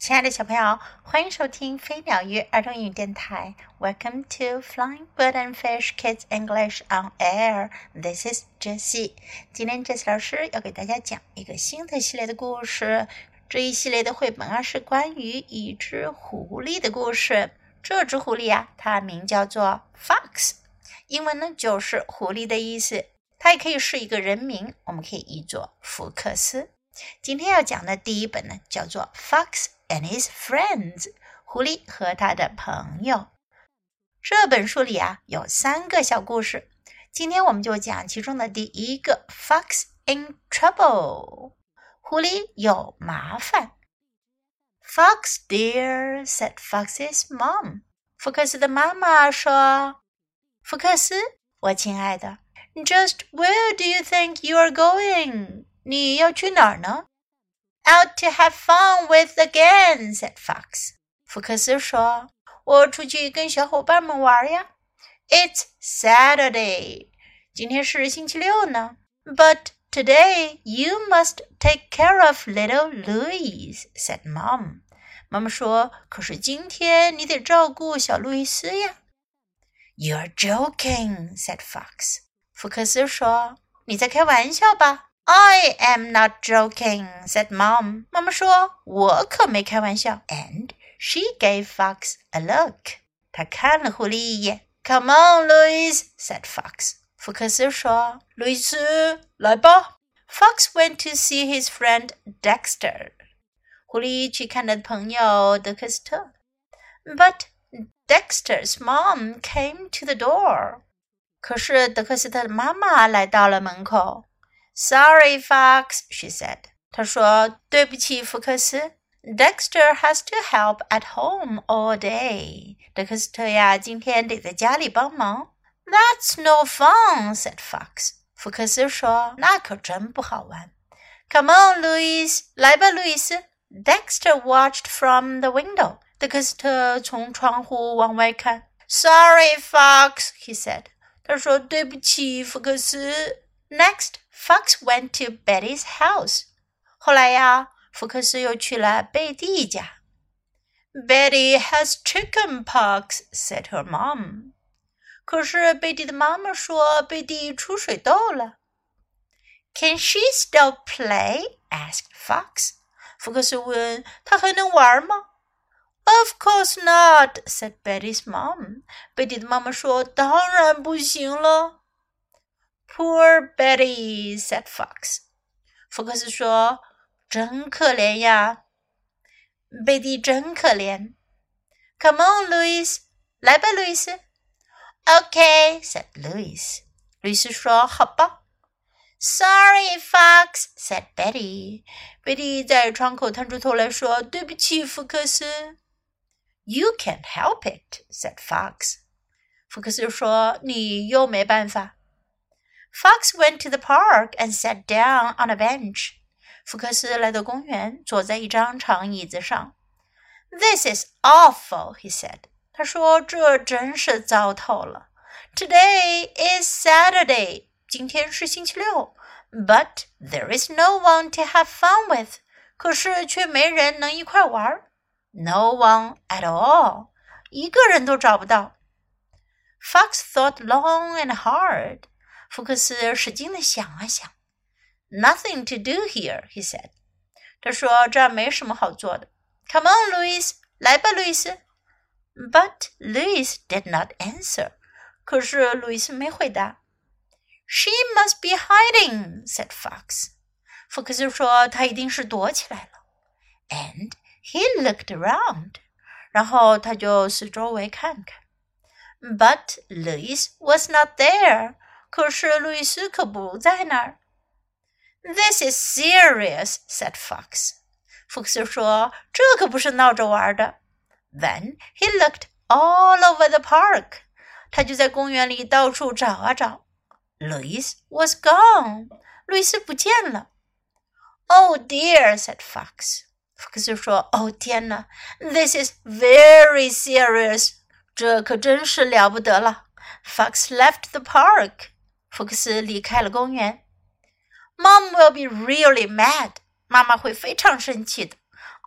亲爱的小朋友，欢迎收听飞鸟鱼儿童英语电台。Welcome to Flying Bird and Fish Kids English on Air. This is Jessie. 今天 Jessie 老师要给大家讲一个新的系列的故事。这一系列的绘本啊，是关于一只狐狸的故事。这只狐狸啊，它名叫做 Fox，英文呢就是狐狸的意思。它也可以是一个人名，我们可以译作福克斯。今天要讲的第一本呢，叫做 Fox。and his friends，狐狸和他的朋友。这本书里啊有三个小故事，今天我们就讲其中的第一个，Fox in trouble，狐狸有麻烦。Fox dear said Fox's mom，福克斯的妈妈说：“福克斯，我亲爱的，Just where do you think you are going？你要去哪儿呢？” Out to have fun with again," said Fox. 福克斯说：“我出去跟小伙伴们玩呀。”It's Saturday. 今天是星期六呢。But today you must take care of little Louis," said Mom. 妈妈说：“可是今天你得照顾小路易斯呀。” You're joking," said Fox. 福克斯说：“你在开玩笑吧？” I am not joking," said Mom. 妈妈说：“我可没开玩笑。” And she gave Fox a look. 她看了狐狸一眼。Come on, Louis," said Fox. 福克斯说：“路易斯，来吧。” Fox went to see his friend Dexter. 狐狸去看他的朋友德克斯特。But Dexter's mom came to the door. 可是德克斯特的妈妈来到了门口。 Sorry, Fox, she said. 她说：“对不起，福克斯。Dexter has to help at home all day. 德克斯特呀，今天得在家里帮忙。That's no fun," said Fox. 福克斯说：“那可真不好玩。” Come on, Louis，来吧，路易斯。Dexter watched from the window. 德克斯特从窗户往外看。Sorry, Fox, he said. 他说：“对不起，福克斯。” Next, Fox went to Betty's house. 后来呀，福克斯又去了贝蒂家。Betty has chicken pox," said her mom. 可是贝蒂的妈妈说贝蒂出水痘了。Can she still play? asked Fox. 福克斯问：“她还能玩吗？” Of course not," said Betty's mom. 贝蒂的妈妈说：“当然不行了。” Poor Betty," said Fox. 福克斯说：“真可怜呀，贝蒂真可怜。” Come on, Louis，来吧，路易斯。Okay, said Louis. 路易斯说：“好吧。” Sorry, Fox, said Betty. 贝蒂在窗口探出头来说：“对不起，福克斯。” You can't help it, said Fox. 福克斯说：“你又没办法。” Fox went to the park and sat down on a bench. 福克斯来到公园，坐在一张长椅子上。This is awful, he said. 他说：“这真是糟透了。Today is Saturday. 今天是星期六。But there is no one to have fun with. 可是却没人能一块玩。No one at all. 一个人都找不到。Fox thought long and hard. 福克斯使劲的想啊想，Nothing to do here, he said. 他说这儿没什么好做的。Come on, Louis，来吧，路易斯。But Louis did not answer. 可是路易斯没回答。She must be hiding, said Fox. 福克斯说他一定是躲起来了。And he looked around. 然后他就四周围看看。But Louis was not there. 可是路易斯可不在那儿。This is serious," said Fox. 福克斯说：“这可不是闹着玩的。” Then he looked all over the park. 他就在公园里到处找啊找。Louis was gone. 路易斯不见了。Oh dear," said Fox. 福克斯说：“哦天哪，This is very serious. 这可真是了不得了。” Fox left the park. 福克斯离开了公园。Mom will be really mad. 妈妈会非常生气的。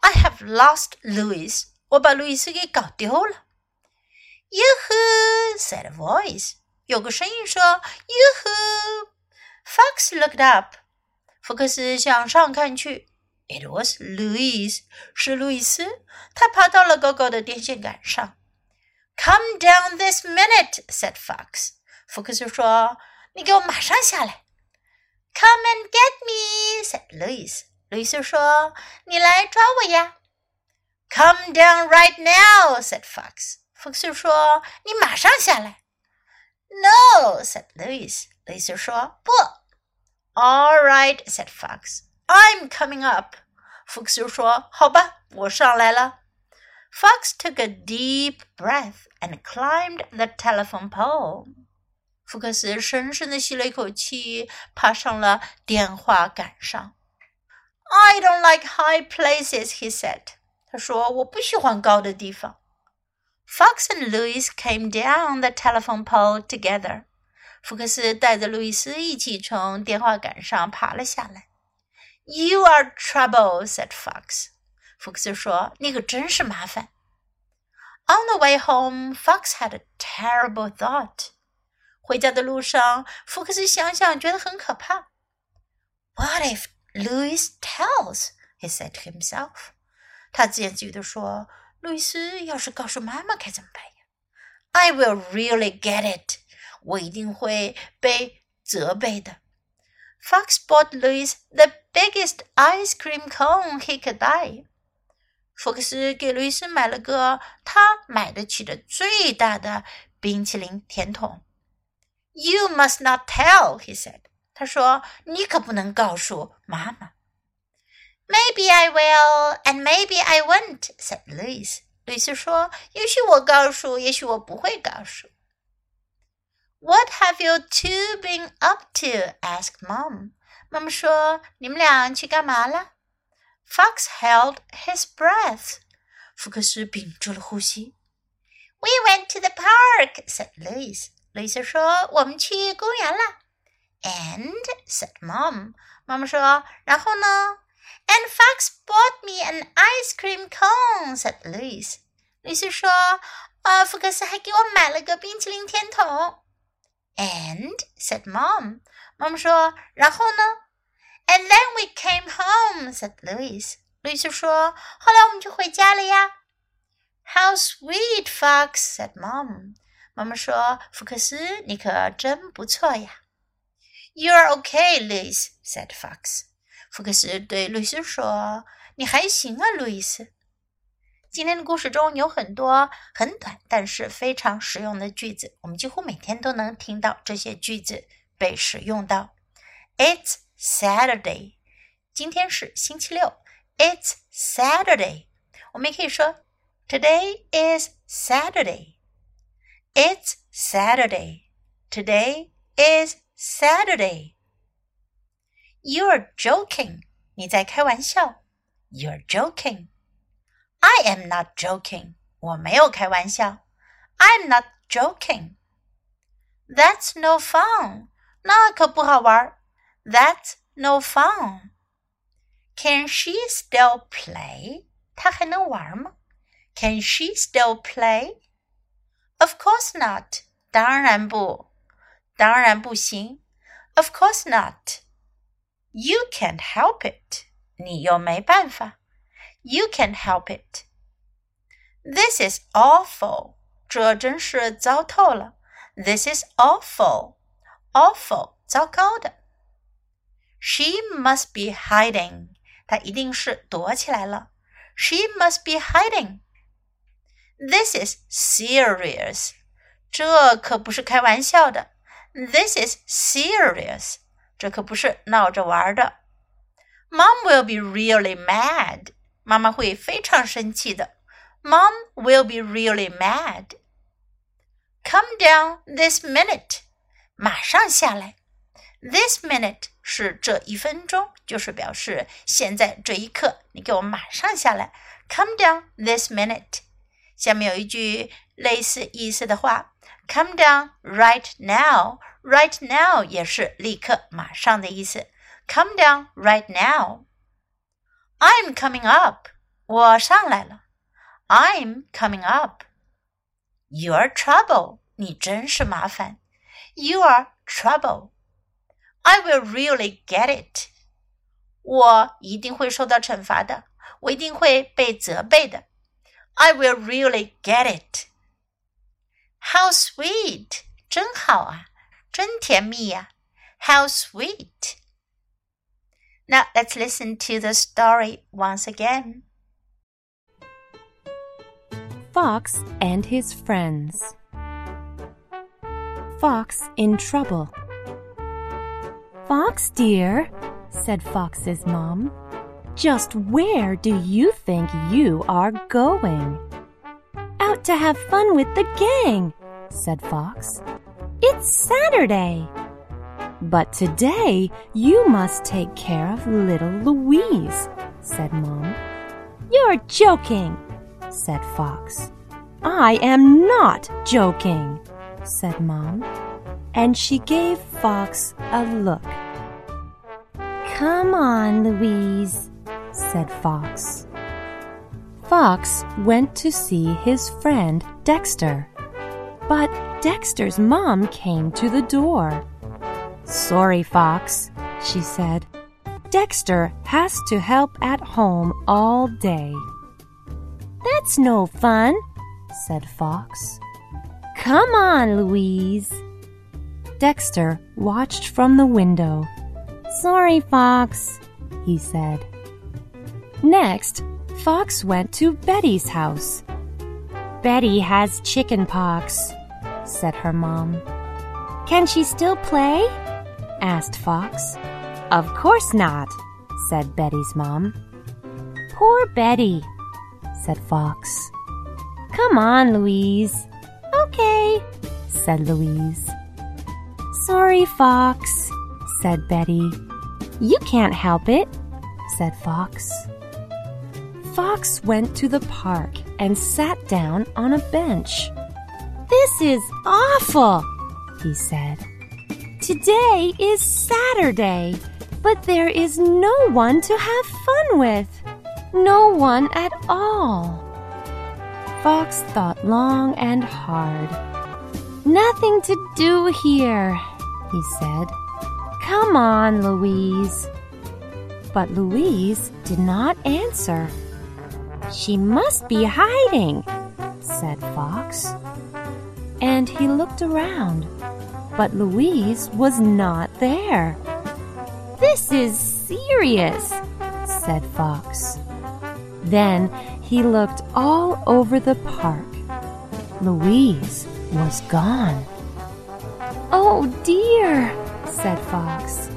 I have lost Louis. 我把路易斯给搞丢了。Yoo-hoo! said a voice. 有个声音说：“Yoo-hoo!” Fox looked up. 福克斯向上看去。It was Louis. 是路易斯。他爬到了高高的电线杆上。Come down this minute, said Fox. 福克斯说：“ 你给我马上下来。” Come and get me, said Louis. 路易斯说：“你来抓我呀。” Come down right now, said Fox. 福克斯说：“你马上下来。” No, said Louis. 路易斯说：“不。” All right, said Fox. I'm coming up. 福克斯说：“好吧，我上来了。” Fox took a deep breath and climbed the telephone pole. 福克斯深深地吸了一口气，爬上了电话杆上。I don't like high places, he said. 他说：“我不喜欢高的地方。” Fox and Louis came down the telephone pole together. 福克斯带着路易斯一起从电话杆上爬了下来。You are trouble," said Fox. 福克斯说：“你可真是麻烦。” On the way home, Fox had a terrible thought. 回家的路上，福克斯想想觉得很可怕。What if Louis tells? He said to himself. 他自言自语地说：“路易斯要是告诉妈妈该怎么办呀？”I will really get it. 我一定会被责备的。Fox bought Louis the biggest ice cream cone he could buy. 福克斯给路易斯买了个他买得起的最大的冰淇淋甜筒。You must not tell, he said. 他说：“你可不能告诉妈妈。” Maybe I will, and maybe I won't," said Louis. 路易斯说：“也许我告诉，也许我不会告诉。” What have you two been up to? asked Mom. 妈妈说：“你们俩去干嘛了？” Fox held his breath. 福克斯屏住了呼吸。We went to the park, said Louis. 路易斯说：“我们去公园了。” And said Mom. 妈妈说：“然后呢？” And Fox bought me an ice cream cone, said Louis. 律师说：“啊，福克斯还给我买了个冰淇淋甜筒。” And said Mom. 妈妈说：“然后呢？” And then we came home, said Louis. 律师说：“后来我们就回家了呀。” How sweet, Fox, said Mom. 妈妈说：“福克斯，你可真不错呀。” You're okay, Louis, said Fox. 福克斯对路易斯说：“你还行啊，路易斯。”今天的故事中有很多很短但是非常实用的句子，我们几乎每天都能听到这些句子被使用到。It's Saturday，今天是星期六。It's Saturday，我们也可以说 Today is Saturday。It's Saturday。Today is Saturday。You're joking. 你在开玩笑。You're joking. I am not joking. 我没有开玩笑。I'm not joking. That's no fun. 那可不好玩。That's no fun. Can she still play? 她还能玩吗？Can she still play? Of course not. 当然不，当然不行。Of course not. You can't help it. 你又没办法。You can't help it. This is awful. 这真是糟透了。This is awful. Awful，糟糕的。She must be hiding. 她一定是躲起来了。She must be hiding. This is serious. 这可不是开玩笑的。This is serious. 这可不是闹着玩的。Mom will be really mad. 妈妈会非常生气的。Mom will be really mad. Come down this minute. 马上下来。This minute 是这一分钟，就是表示现在这一刻，你给我马上下来。Come down this minute. 下面有一句类似意思的话：Come down right now. Right now 也是立刻、马上的意思。Come down right now. I'm coming up. 我上来了。I'm coming up. You're trouble. 你真是麻烦。You're trouble. I will really get it. 我一定会受到惩罚的。我一定会被责备的。I will really get it. How sweet! 真好啊，真甜蜜呀、啊。How sweet! Now let's listen to the story once again. Fox and his friends. Fox in trouble. Fox dear, said Fox's mom, just where do you think you are going? Out to have fun with the gang, said Fox. It's Saturday. But today you must take care of little Louise, said Mom. You're joking, said Fox. I am not joking, said Mom. And she gave Fox a look. Come on, Louise, said Fox. Fox went to see his friend Dexter. But Dexter's mom came to the door. Sorry, Fox, she said. Dexter has to help at home all day. That's no fun, said Fox. Come on, Louise. Dexter watched from the window. Sorry, Fox, he said. Next, Fox went to Betty's house. Betty has chicken pox, said her mom. Can she still play? asked Fox. Of course not, said Betty's mom. Poor Betty, said Fox. Come on, Louise. Okay, said Louise. Sorry, Fox, said Betty. You can't help it, said Fox. Fox went to the park and sat down on a bench. This is awful, he said. Today is Saturday, but there is no one to have fun with. No one at all. Fox thought long and hard. Nothing to do here, he said. Come on, Louise. But Louise did not answer. She must be hiding, said Fox. And he looked around, but Louise was not there. This is serious, said Fox. Then he looked all over the park. Louise was gone. Oh dear, said Fox.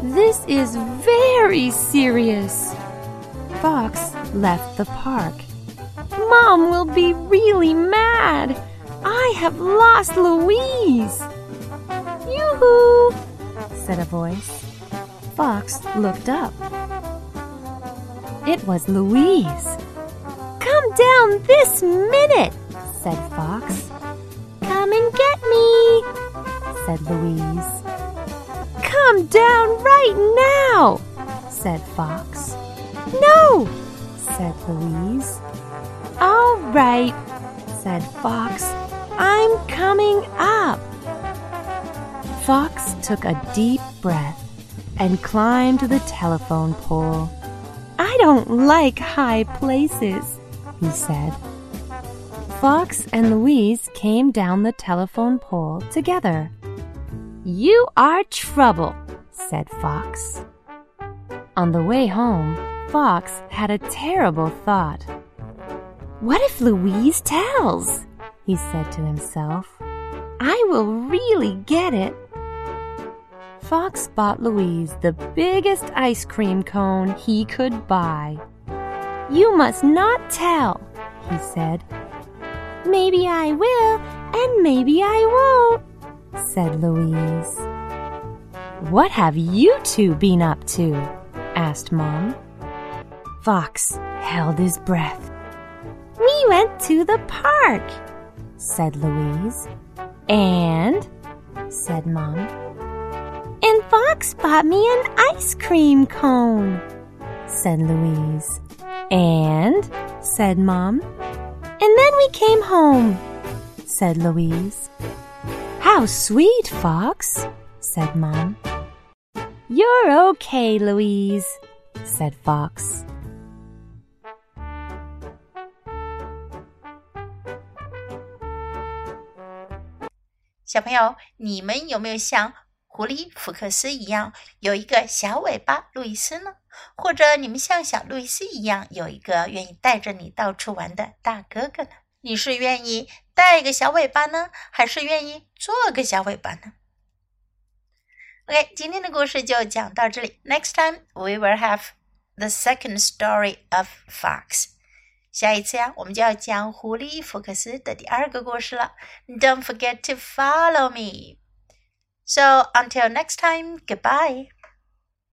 This is very serious. Fox left the park. Mom will be really mad. I have lost Louise. Yoo-hoo, said a voice. Fox looked up. It was Louise. Come down this minute, said Fox. Come and get me, said Louise. Come down right now, said Fox. No, said Louise. All right, said Fox. I'm coming up. Fox took a deep breath and climbed the telephone pole. I don't like high places, he said. Fox and Louise came down the telephone pole together. You are trouble, said Fox. On the way home, Fox had a terrible thought. What if Louise tells? he said to himself. I will really get it. Fox bought Louise the biggest ice cream cone he could buy. You must not tell, he said. Maybe I will, and maybe I won't, said Louise. What have you two been up to? asked Mom. Fox held his breath. We went to the park, said Louise. And, said Mom, and Fox bought me an ice cream cone, said Louise. And, said Mom. And then we came home, said Louise. How sweet, Fox, said Mom. You're okay, Louise, said Fox. 小朋友，你们有没有像狐狸福克斯一样有一个小尾巴路易斯呢？或者你们像小路易斯一样有一个愿意带着你到处玩的大哥哥呢？你是愿意带个小尾巴呢，还是愿意做个小尾巴呢？OK，今天的故事就讲到这里。Next time we will have the second story of Fox. 下一次呀，我们就要讲狐狸福克斯的第二个故事了。Don't forget to follow me. So until next time, goodbye.